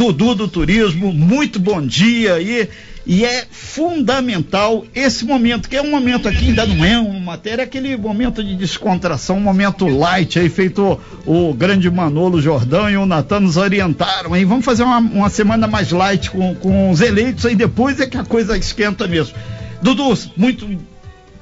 Dudu do Turismo, muito bom dia aí. E é fundamental esse momento, que é um momento aqui, ainda não é uma matéria, é aquele momento de descontração, um momento light aí, feito o, grande Manolo Jordão e o Natan nos orientaram aí. Vamos fazer uma, uma semana mais light com, com os eleitos, aí depois é que a coisa esquenta mesmo. Dudu, muito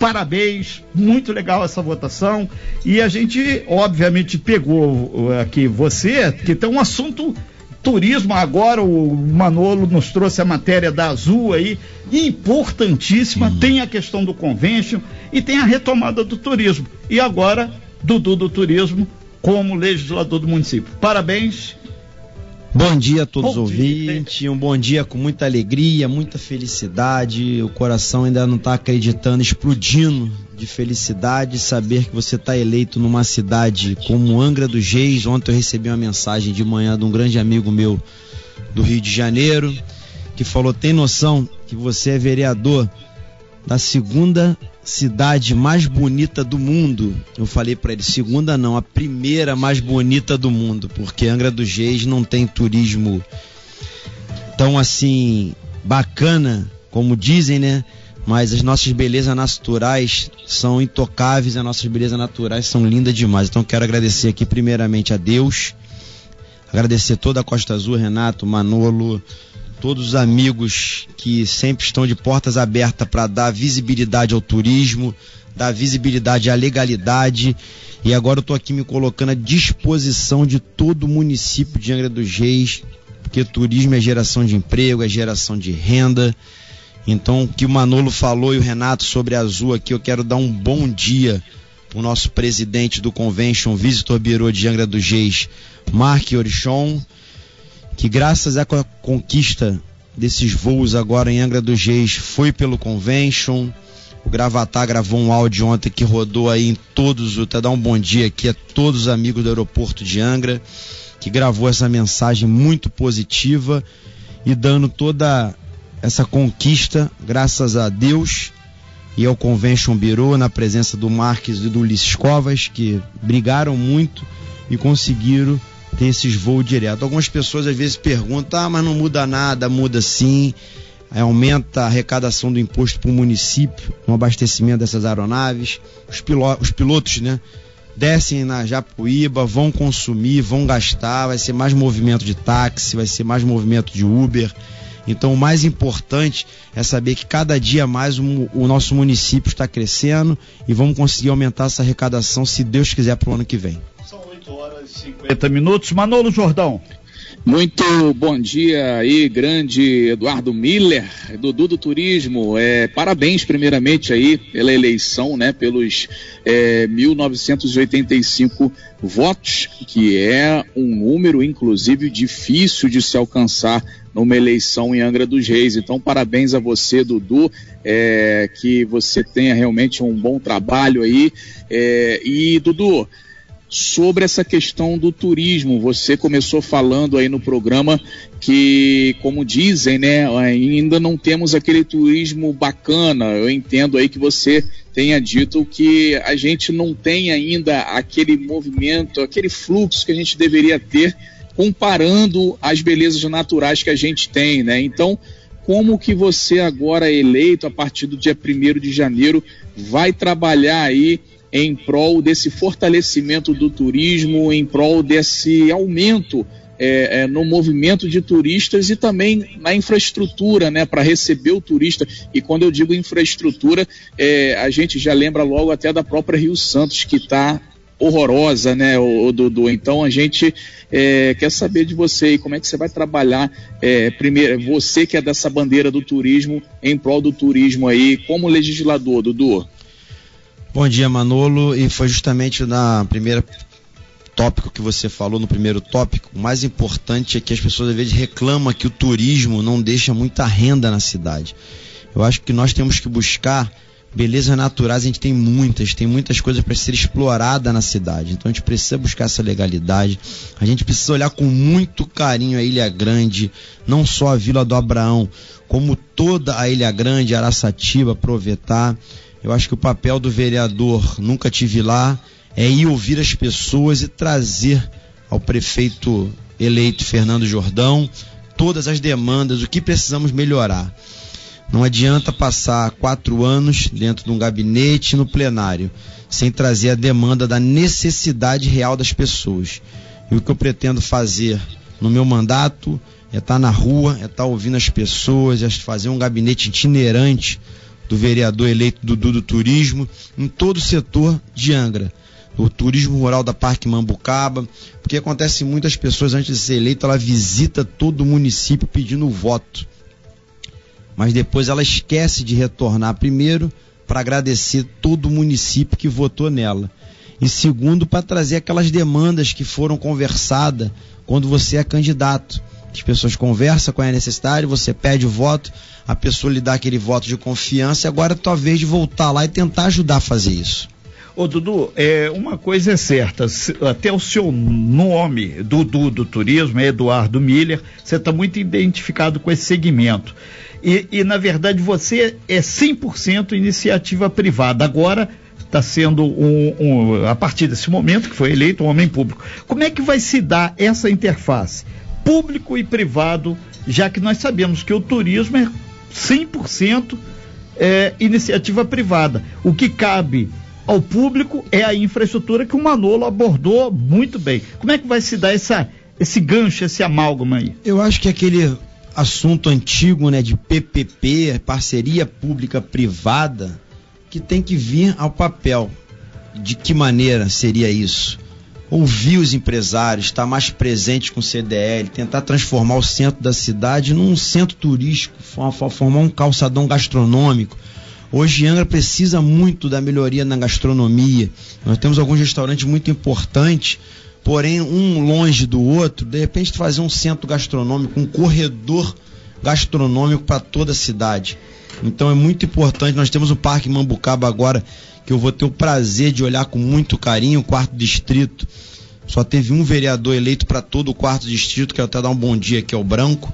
parabéns, muito legal essa votação. E a gente, obviamente, pegou aqui você, que tem um assunto turismo agora, o Manolo nos trouxe a matéria da Azul aí, importantíssima, hum. tem a questão do convention e tem a retomada do turismo. E agora, Dudu do Turismo como legislador do município. Parabéns Bom dia a todos os ouvintes, um bom dia com muita alegria, muita felicidade. O coração ainda não está acreditando, explodindo de felicidade saber que você está eleito numa cidade como Angra dos Reis. Ontem eu recebi uma mensagem de manhã de um grande amigo meu do Rio de Janeiro que falou: tem noção que você é vereador da segunda cidade mais bonita do mundo. Eu falei para ele, segunda não, a primeira mais bonita do mundo, porque Angra dos Reis não tem turismo tão assim bacana como dizem, né? Mas as nossas belezas naturais são intocáveis, as nossas belezas naturais são lindas demais. Então quero agradecer aqui primeiramente a Deus, agradecer toda a Costa Azul, Renato, Manolo, todos os amigos que sempre estão de portas abertas para dar visibilidade ao turismo, dar visibilidade à legalidade. E agora eu estou aqui me colocando à disposição de todo o município de Angra dos Reis, porque turismo é geração de emprego, é geração de renda. Então, o que o Manolo falou e o Renato sobre a Azul aqui, eu quero dar um bom dia para o nosso presidente do Convention Visitor Bureau de Angra dos Reis, Mark Orichon que graças à conquista desses voos agora em Angra dos Reis foi pelo Convention. O Gravatar gravou um áudio ontem que rodou aí em todos, até dar um bom dia aqui a todos os amigos do aeroporto de Angra, que gravou essa mensagem muito positiva e dando toda essa conquista, graças a Deus e ao Convention Bureau, na presença do Marques e do Ulisses Covas, que brigaram muito e conseguiram tem esses voos direto. Algumas pessoas às vezes perguntam, ah, mas não muda nada, muda sim. Aumenta a arrecadação do imposto para o município no abastecimento dessas aeronaves. Os, pilotos, os pilotos, né? Descem na Japuíba, vão consumir, vão gastar, vai ser mais movimento de táxi, vai ser mais movimento de Uber. Então, o mais importante é saber que cada dia mais o, o nosso município está crescendo e vamos conseguir aumentar essa arrecadação, se Deus quiser, para o ano que vem. 50 minutos. Manolo Jordão. Muito bom dia aí, grande Eduardo Miller, Dudu do Turismo. É, parabéns, primeiramente, aí pela eleição, né? Pelos é, 1985 votos, que é um número, inclusive, difícil de se alcançar numa eleição em Angra dos Reis. Então, parabéns a você, Dudu, é, que você tenha realmente um bom trabalho aí. É, e, Dudu, sobre essa questão do turismo. Você começou falando aí no programa que, como dizem, né, ainda não temos aquele turismo bacana. Eu entendo aí que você tenha dito que a gente não tem ainda aquele movimento, aquele fluxo que a gente deveria ter comparando as belezas naturais que a gente tem, né? Então, como que você agora eleito a partir do dia 1 de janeiro vai trabalhar aí em prol desse fortalecimento do turismo, em prol desse aumento é, é, no movimento de turistas e também na infraestrutura, né, para receber o turista. E quando eu digo infraestrutura, é, a gente já lembra logo até da própria Rio Santos, que está horrorosa, né, o, Dudu? Então a gente é, quer saber de você e como é que você vai trabalhar, é, primeiro, você que é dessa bandeira do turismo, em prol do turismo aí, como legislador, Dudu? Bom dia, Manolo. E foi justamente na primeira tópico que você falou, no primeiro tópico, o mais importante é que as pessoas às vezes reclamam que o turismo não deixa muita renda na cidade. Eu acho que nós temos que buscar belezas naturais, a gente tem muitas, tem muitas coisas para ser explorada na cidade. Então a gente precisa buscar essa legalidade. A gente precisa olhar com muito carinho a Ilha Grande, não só a Vila do Abraão, como toda a Ilha Grande, Araçatiba, aproveitar. Eu acho que o papel do vereador, nunca tive lá, é ir ouvir as pessoas e trazer ao prefeito eleito Fernando Jordão todas as demandas, o que precisamos melhorar. Não adianta passar quatro anos dentro de um gabinete no plenário sem trazer a demanda da necessidade real das pessoas. E o que eu pretendo fazer no meu mandato é estar tá na rua, é estar tá ouvindo as pessoas, é fazer um gabinete itinerante do vereador eleito Dudu do Turismo em todo o setor de Angra. O turismo rural da Parque Mambucaba, porque acontece muitas pessoas antes de ser eleito, ela visita todo o município pedindo voto. Mas depois ela esquece de retornar primeiro para agradecer todo o município que votou nela. E segundo, para trazer aquelas demandas que foram conversadas quando você é candidato. As pessoas conversam com a necessidade, você pede o voto, a pessoa lhe dá aquele voto de confiança agora é tua vez de voltar lá e tentar ajudar a fazer isso. Ô Dudu, é, uma coisa é certa, até o seu nome, Dudu do Turismo, é Eduardo Miller, você está muito identificado com esse segmento. E, e na verdade você é 100% iniciativa privada. Agora está sendo um, um, a partir desse momento que foi eleito um homem público. Como é que vai se dar essa interface? Público e privado, já que nós sabemos que o turismo é 100% é, iniciativa privada. O que cabe ao público é a infraestrutura que o Manolo abordou muito bem. Como é que vai se dar essa, esse gancho, esse amálgama aí? Eu acho que aquele assunto antigo, né, de PPP, parceria pública privada, que tem que vir ao papel. De que maneira seria isso? Ouvir os empresários, estar mais presente com o CDL, tentar transformar o centro da cidade num centro turístico, formar um calçadão gastronômico. Hoje Angra precisa muito da melhoria na gastronomia. Nós temos alguns restaurantes muito importantes, porém um longe do outro. De repente fazer um centro gastronômico, um corredor gastronômico para toda a cidade. Então é muito importante. Nós temos o Parque Mambucaba agora, que eu vou ter o prazer de olhar com muito carinho, o quarto distrito. Só teve um vereador eleito para todo o quarto distrito, quero até dar um bom dia aqui ao Branco,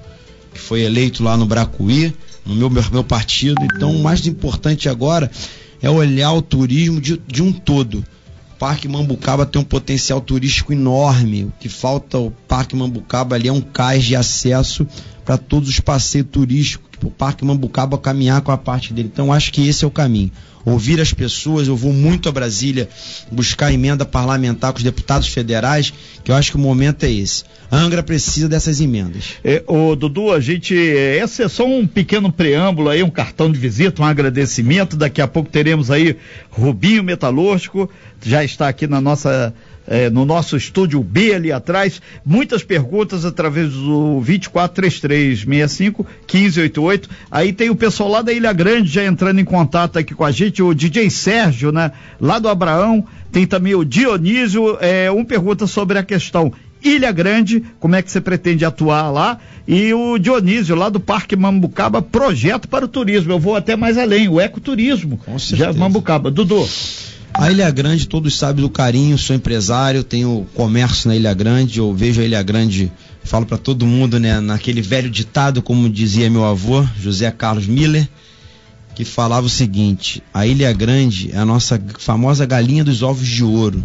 que foi eleito lá no Bracuí, no meu, meu, meu partido. Então o mais importante agora é olhar o turismo de, de um todo. O Parque Mambucaba tem um potencial turístico enorme. O que falta o Parque Mambucaba ali é um cais de acesso para todos os passeios turísticos, o Parque Mambucaba caminhar com a parte dele. Então acho que esse é o caminho. Ouvir as pessoas, eu vou muito a Brasília buscar emenda parlamentar com os deputados federais, que eu acho que o momento é esse. A Angra precisa dessas emendas. É, ô, Dudu, a gente. É, esse é só um pequeno preâmbulo aí, um cartão de visita, um agradecimento. Daqui a pouco teremos aí Rubinho Metalúrgico, já está aqui na nossa é, no nosso estúdio B ali atrás. Muitas perguntas através do 243365 1588. Aí tem o pessoal lá da Ilha Grande já entrando em contato aqui com a gente, o DJ Sérgio, né? Lá do Abraão. Tem também o Dionísio. É, um pergunta sobre a questão Ilha Grande, como é que você pretende atuar lá? E o Dionísio, lá do Parque Mambucaba, projeto para o turismo. Eu vou até mais além, o ecoturismo. Com certeza. Já Mambucaba. Dudu. A Ilha Grande, todos sabem do carinho, sou empresário, tenho comércio na Ilha Grande, eu vejo a Ilha Grande, falo para todo mundo, né, naquele velho ditado, como dizia meu avô, José Carlos Miller, que falava o seguinte: a Ilha Grande é a nossa famosa galinha dos ovos de ouro.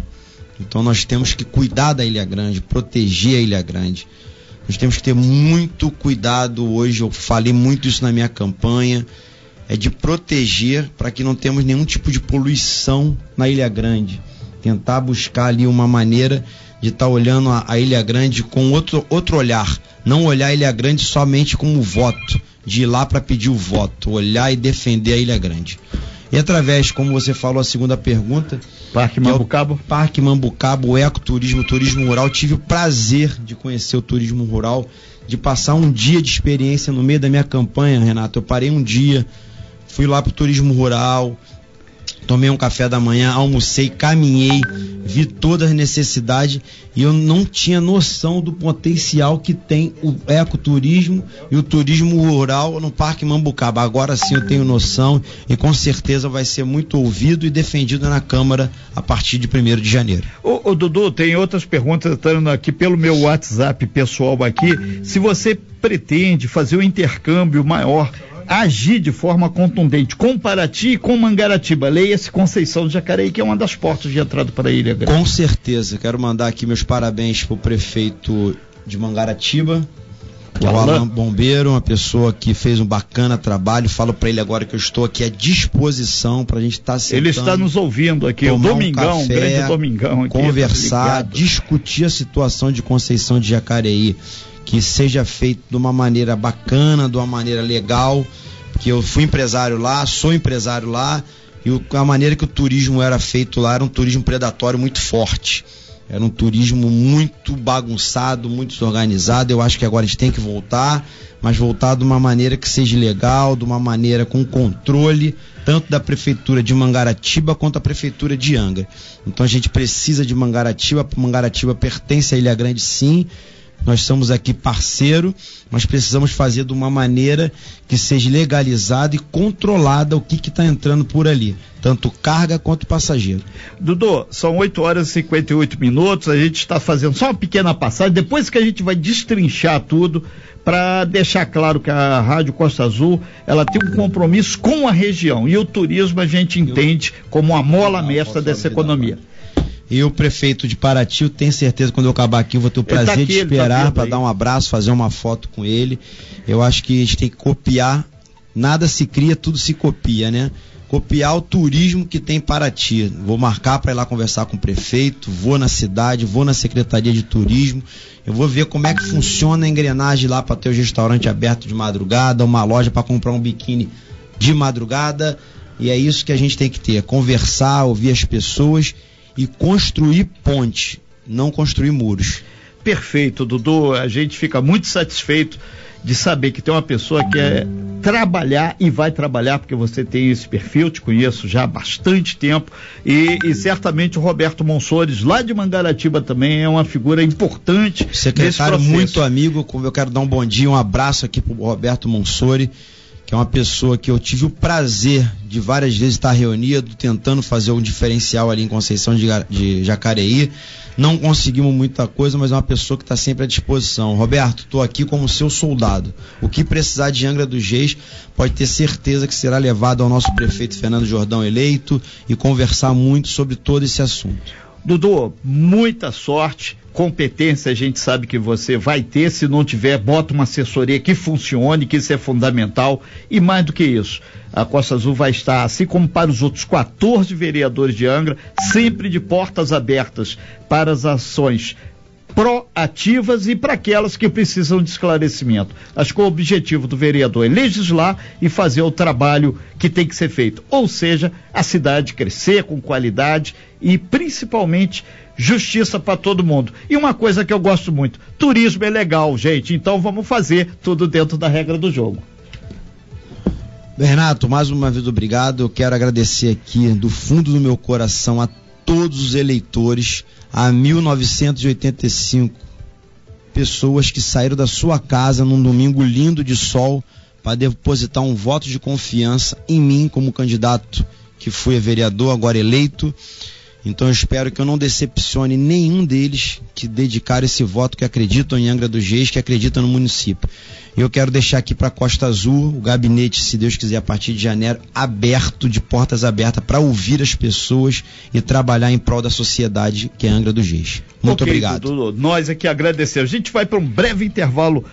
Então nós temos que cuidar da Ilha Grande, proteger a Ilha Grande. Nós temos que ter muito cuidado hoje, eu falei muito isso na minha campanha é de proteger para que não temos nenhum tipo de poluição na Ilha Grande. Tentar buscar ali uma maneira de estar tá olhando a, a, Ilha Grande com outro, outro olhar. Não olhar a Ilha Grande somente como voto, de ir lá para pedir o voto, olhar e defender a Ilha Grande. E através, como você falou, a segunda pergunta. Parque Mambucaba. É Parque Mambucaba, o ecoturismo, o turismo rural. Tive o prazer de conhecer o turismo rural, de passar um dia de experiência no meio da minha campanha, Renato. Eu parei um dia fui lá pro turismo rural, tomei um café da manhã, almocei, caminhei, vi todas as necessidades e eu não tinha noção do potencial que tem o ecoturismo e o turismo rural no Parque Mambucaba. Agora sim eu tenho noção e com certeza vai ser muito ouvido e defendido na Câmara a partir de 1 de janeiro. Ô, ô, Dudu, tem outras perguntas entrando aqui pelo meu WhatsApp pessoal aqui. Se você pretende fazer um intercâmbio maior agir de forma contundente com Paraty e com Mangaratiba. Leia-se Conceição de Jacareí, que é uma das portas de entrada para a Ilha Grande. Com certeza. Quero mandar aqui meus parabéns para o prefeito de Mangaratiba, o Alan Bombeiro, uma pessoa que fez um bacana trabalho. Falo para ele agora que eu estou aqui à disposição para a gente estar tá sentando. Ele está nos ouvindo aqui, o Domingão, um café, grande Domingão. Aqui, conversar, tá discutir a situação de Conceição de Jacareí, que seja feito de uma maneira bacana, de uma maneira legal, que eu fui empresário lá, sou empresário lá, e a maneira que o turismo era feito lá era um turismo predatório muito forte. Era um turismo muito bagunçado, muito desorganizado. Eu acho que agora a gente tem que voltar, mas voltar de uma maneira que seja legal, de uma maneira com controle, tanto da prefeitura de Mangaratiba quanto da prefeitura de Angra. Então a gente precisa de Mangaratiba, Mangaratiba pertence à Ilha Grande sim, nós somos aqui parceiro, mas precisamos fazer de uma maneira que seja legalizada e controlada o que está entrando por ali, tanto carga quanto passageiro. Dudu, são 8 horas e 58 minutos, a gente está fazendo só uma pequena passagem, depois que a gente vai destrinchar tudo, para deixar claro que a Rádio Costa Azul ela tem um compromisso com a região e o turismo a gente entende como a mola mestra dessa economia. E o prefeito de Paraty, eu tenho certeza, quando eu acabar aqui, eu vou ter o tá prazer tá aqui, de tá esperar tá para dar um abraço, fazer uma foto com ele. Eu acho que a gente tem que copiar. Nada se cria, tudo se copia, né? Copiar o turismo que tem Paraty. Vou marcar para ir lá conversar com o prefeito, vou na cidade, vou na Secretaria de Turismo. Eu vou ver como é que funciona a engrenagem lá para ter o restaurante aberto de madrugada, uma loja para comprar um biquíni de madrugada. E é isso que a gente tem que ter: conversar, ouvir as pessoas e construir ponte, não construir muros. Perfeito, Dudu. A gente fica muito satisfeito de saber que tem uma pessoa que é trabalhar e vai trabalhar, porque você tem esse perfil, te conheço já há bastante tempo, e, e certamente o Roberto Monsores, lá de Mangaratiba também, é uma figura importante. Secretário muito amigo, eu quero dar um bom dia, um abraço aqui para o Roberto Monsori que é uma pessoa que eu tive o prazer de várias vezes estar reunido, tentando fazer um diferencial ali em Conceição de, de Jacareí. Não conseguimos muita coisa, mas é uma pessoa que está sempre à disposição. Roberto, estou aqui como seu soldado. O que precisar de Angra dos Reis, pode ter certeza que será levado ao nosso prefeito Fernando Jordão eleito e conversar muito sobre todo esse assunto. Dudu, muita sorte competência a gente sabe que você vai ter, se não tiver, bota uma assessoria que funcione, que isso é fundamental. E mais do que isso, a Costa Azul vai estar, assim como para os outros 14 vereadores de Angra, sempre de portas abertas para as ações proativas e para aquelas que precisam de esclarecimento. Acho que o objetivo do vereador é legislar e fazer o trabalho que tem que ser feito. Ou seja, a cidade crescer com qualidade e principalmente justiça para todo mundo. E uma coisa que eu gosto muito: turismo é legal, gente, então vamos fazer tudo dentro da regra do jogo. Bernardo, mais uma vez obrigado. Eu quero agradecer aqui do fundo do meu coração a todos os eleitores, a 1985 pessoas que saíram da sua casa num domingo lindo de sol para depositar um voto de confiança em mim como candidato que fui vereador, agora eleito. Então eu espero que eu não decepcione nenhum deles que dedicaram esse voto, que acreditam em Angra dos Reis, que acreditam no município. Eu quero deixar aqui para Costa Azul o gabinete, se Deus quiser, a partir de janeiro, aberto, de portas abertas, para ouvir as pessoas e trabalhar em prol da sociedade que é Angra dos Reis. Muito okay, obrigado. Dudu, nós aqui agradecemos. A gente vai para um breve intervalo